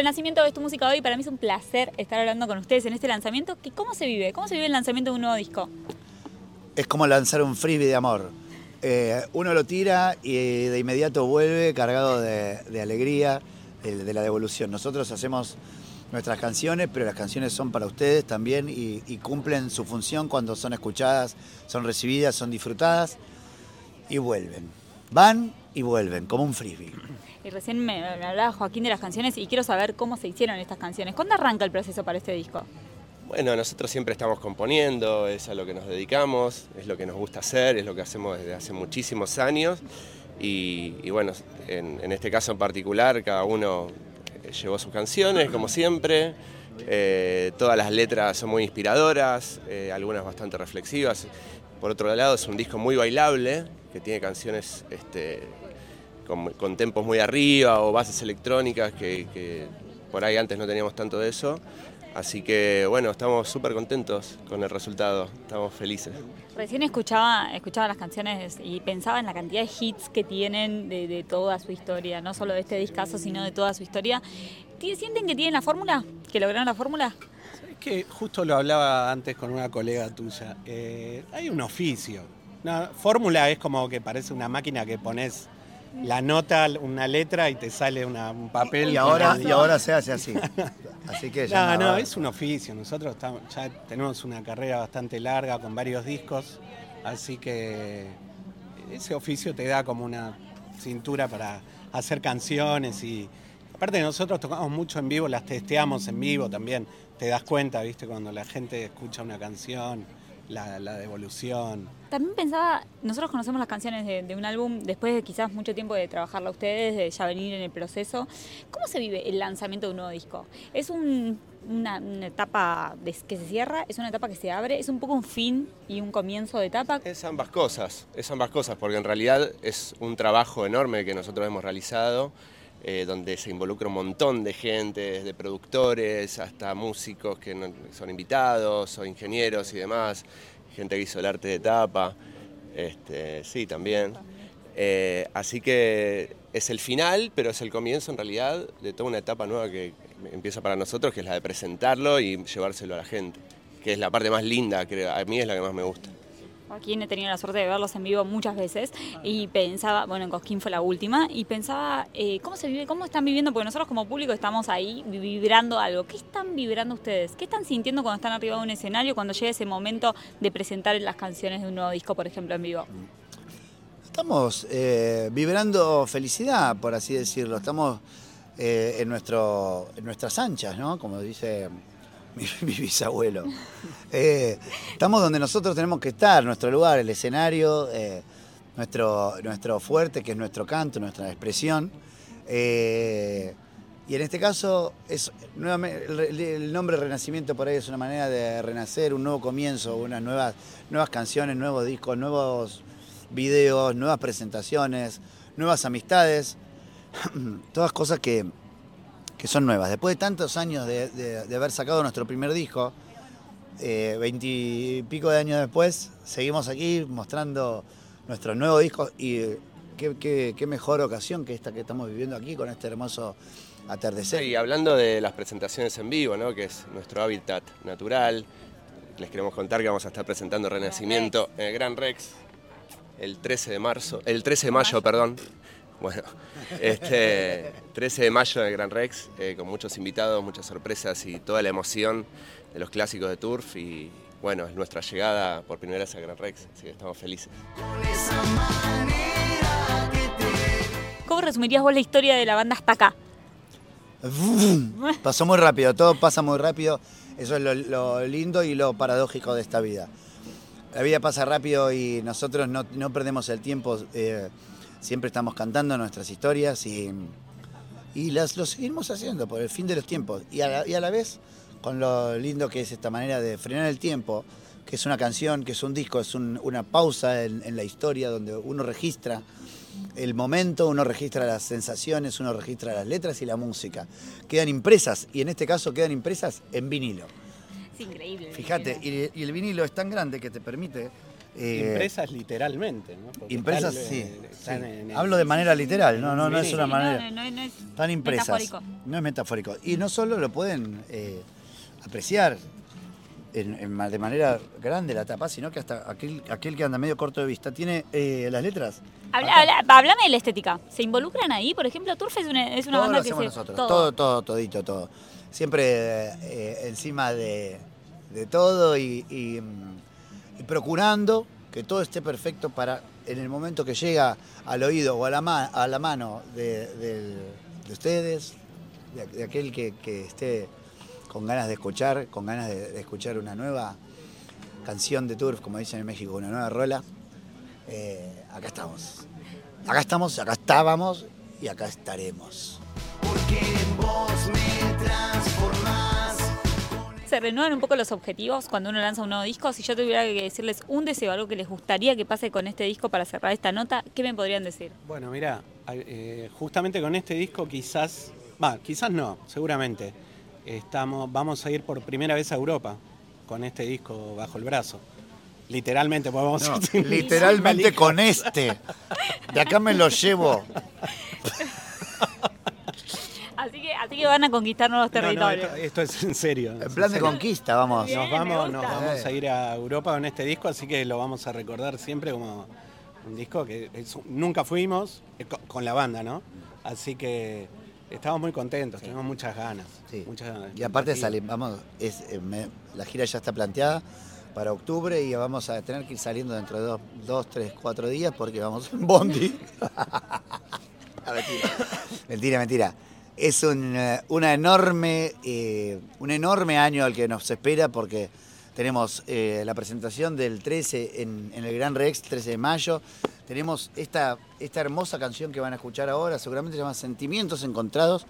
Renacimiento es tu música hoy. Para mí es un placer estar hablando con ustedes en este lanzamiento. ¿Qué- ¿Cómo se vive? ¿Cómo se vive el lanzamiento de un nuevo disco? Es como lanzar un frisbee de amor. Eh, uno lo tira y de inmediato vuelve cargado de, de alegría, de, de la devolución. Nosotros hacemos nuestras canciones, pero las canciones son para ustedes también y, y cumplen su función cuando son escuchadas, son recibidas, son disfrutadas y vuelven. Van y vuelven, como un frisbee. Y recién me, me hablaba Joaquín de las canciones y quiero saber cómo se hicieron estas canciones. ¿Cuándo arranca el proceso para este disco? Bueno, nosotros siempre estamos componiendo, es a lo que nos dedicamos, es lo que nos gusta hacer, es lo que hacemos desde hace muchísimos años. Y, bueno, en, en este caso en particular, cada uno eh, llevó sus canciones, como siempre. Eh, todas las letras son muy inspiradoras, eh, algunas bastante reflexivas. Por otro lado, es un disco muy bailable, que tiene canciones este, con, con tempos muy arriba o bases electrónicas que, que por ahí antes no teníamos tanto de eso. Así que bueno, estamos súper contentos con el resultado, estamos felices. Recién escuchaba, escuchaba las canciones y pensaba en la cantidad de hits que tienen de, de toda su historia, no solo de este discazo, sino de toda su historia. ¿Ti- ¿Sienten que tienen la fórmula? ¿Que lograron la fórmula? Es que justo lo hablaba antes con una colega tuya. eh, hay un oficio. Una fórmula es como que parece una máquina que pones la nota, una letra y te sale una- un papel. Y ahora, y ahora se hace así. Así que ya No, no, es un oficio. Nosotros estamos- ya tenemos una carrera bastante larga con varios discos, así que ese oficio te da como una cintura para hacer canciones y aparte nosotros tocamos mucho en vivo, las testeamos en vivo también. Te das cuenta, viste, cuando la gente escucha una canción, la, la devolución. También pensaba, nosotros conocemos las canciones de, de un álbum después de quizás mucho tiempo de trabajarla ustedes, de ya venir en el proceso. ¿Cómo se vive el lanzamiento de un nuevo disco? ¿Es un- una, una etapa de- que se cierra? ¿Es una etapa que se abre? ¿Es un poco un fin y un comienzo de etapa? Es ambas cosas, es ambas cosas, porque en realidad es un trabajo enorme que nosotros hemos realizado, eh, donde se involucra un montón de gente, desde productores hasta músicos que son invitados o ingenieros y demás, gente que hizo el arte de tapa, este, sí, también. Eh, así que es el final, pero es el comienzo en realidad de toda una etapa nueva que empieza para nosotros, que es la de presentarlo y llevárselo a la gente, que es la parte más linda, creo, a mí es la que más me gusta. Joaquín he tenido la suerte de verlos en vivo muchas veces y pensaba, bueno, en Cosquín fue la última, y pensaba, eh, ¿cómo se vive, cómo están viviendo? Porque nosotros como público estamos ahí vibrando algo. ¿Qué están vibrando ustedes? ¿Qué están sintiendo cuando están arriba de un escenario, cuando llega ese momento de presentar las canciones de un nuevo disco, por ejemplo, en vivo? Estamos eh, vibrando felicidad, por así decirlo. Estamos eh, en, nuestro, en nuestras anchas, ¿no? Como dice mi, bisabuelo. Eh, estamos donde nosotros tenemos que estar, nuestro lugar, el escenario, eh, nuestro, nuestro fuerte, que es nuestro canto, nuestra expresión. Eh, y en este caso, es, nuevamente, el, el nombre Renacimiento por ahí es una manera de renacer, un nuevo comienzo, unas nuevas, nuevas canciones, nuevos discos, nuevos videos, nuevas presentaciones, nuevas amistades, todas cosas que, que son nuevas. Después de tantos años de, de- haber sacado nuestro primer disco, eh, veintipico de años después, seguimos aquí mostrando nuestro nuevo disco y eh, qué, qué- qué mejor ocasión que esta que estamos viviendo aquí con este hermoso atardecer. Y hablando de las presentaciones en vivo, ¿no? que es nuestro hábitat natural, les queremos contar que vamos a estar presentando Renacimiento en el Gran Rex el 13 de marzo, el 13 de mayo, perdón. Bueno, este 13 de mayo en el Gran Rex, eh, con muchos invitados, muchas sorpresas y toda la emoción de los clásicos de Turf y bueno, es nuestra llegada por primera vez al Gran Rex, así que estamos felices. ¿Cómo resumirías vos la historia de la banda hasta acá? Pasó muy rápido, todo pasa muy rápido. Eso es lo, lo lindo y lo paradójico de esta vida. La vida pasa rápido y nosotros no, no perdemos el tiempo. eh, siempre estamos cantando nuestras historias y, y las, lo seguimos haciendo por el fin de los tiempos. Y a, la, y a la vez, con lo lindo que es esta manera de frenar el tiempo, que es una canción, que es un disco, es un- una pausa en, en la historia donde uno registra el momento, uno registra las sensaciones, uno registra las letras y la música. Quedan impresas, y en este caso quedan impresas en vinilo. Es increíble. Fíjate, y, y el vinilo es tan grande que te permite Eh, Impresas literalmente, ¿no? Porque Impresas, están, sí. eh, están sí. en el- Hablo de manera literal, no, no, no es una manera. no, no, no es Están impresas. metafórico. No es metafórico. Y no solo lo pueden eh, apreciar en- en ma- de manera grande la tapa, sino que hasta aquel, aquel que anda medio corto de vista tiene eh, las letras. Habla, habla- háblame de la estética. ¿Se involucran ahí? Por ejemplo, Turf es una, es una todo banda lo que hacemos se. nosotros. todo. Todo. todo, todito, todo. Siempre eh, encima de, de todo y, y, mm, y procurando que todo esté perfecto para en el momento que llega al oído o a la, mano de, ustedes, de, aquel que, esté con ganas de escuchar, con ganas de, de escuchar una nueva canción de Turf, como dicen en México, una nueva rola. eh, acá estamos. Acá estamos, acá estábamos y acá estaremos. ¿Se renuevan un poco los objetivos cuando uno lanza un nuevo disco? Si yo tuviera que decirles un deseo, algo que les gustaría que pase con este disco para cerrar esta nota, ¿qué me podrían decir? Bueno, mira, justamente con este disco quizás, va, quizás no, seguramente, estamos, vamos a ir por primera vez a Europa con este disco bajo el brazo. Literalmente podemos No, ir sin- literalmente con este. De acá me lo llevo. Así que, así que van a conquistar nuevos No, no, territorios. esto, esto es en serio. En plan de conquista, vamos. Bien, Nos vamos, nos vamos a ir a Europa con este disco, así que lo vamos a recordar siempre como un disco que es- nunca fuimos eh, co- con la banda, ¿no? Así que estamos muy contentos, tenemos muchas ganas. Sí. muchas ganas. Y aparte sale, vamos, es, eh, me- la gira ya está planteada para octubre y vamos a tener que ir saliendo dentro de dos, dos tres, cuatro días porque vamos en Bondi. Mentira. mentira, mentira. Es un, eh, una enorme, eh, un enorme año al que nos espera porque tenemos eh, la presentación del 13 en, en el Gran Rex, 13 de mayo. Tenemos esta, esta hermosa canción que van a escuchar ahora, seguramente se llama Sentimientos Encontrados,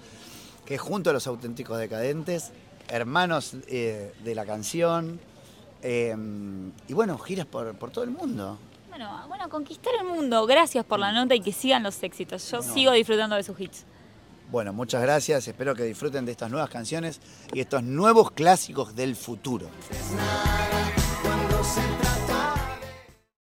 que es junto a los auténticos decadentes, hermanos eh, de la canción. y bueno, giras por, por todo el mundo. Bueno, bueno, conquistar el mundo. Gracias por la nota y que sigan los éxitos. Yo sigo disfrutando de sus hits. Bueno, muchas gracias. Espero que disfruten de estas nuevas canciones y estos nuevos clásicos del futuro.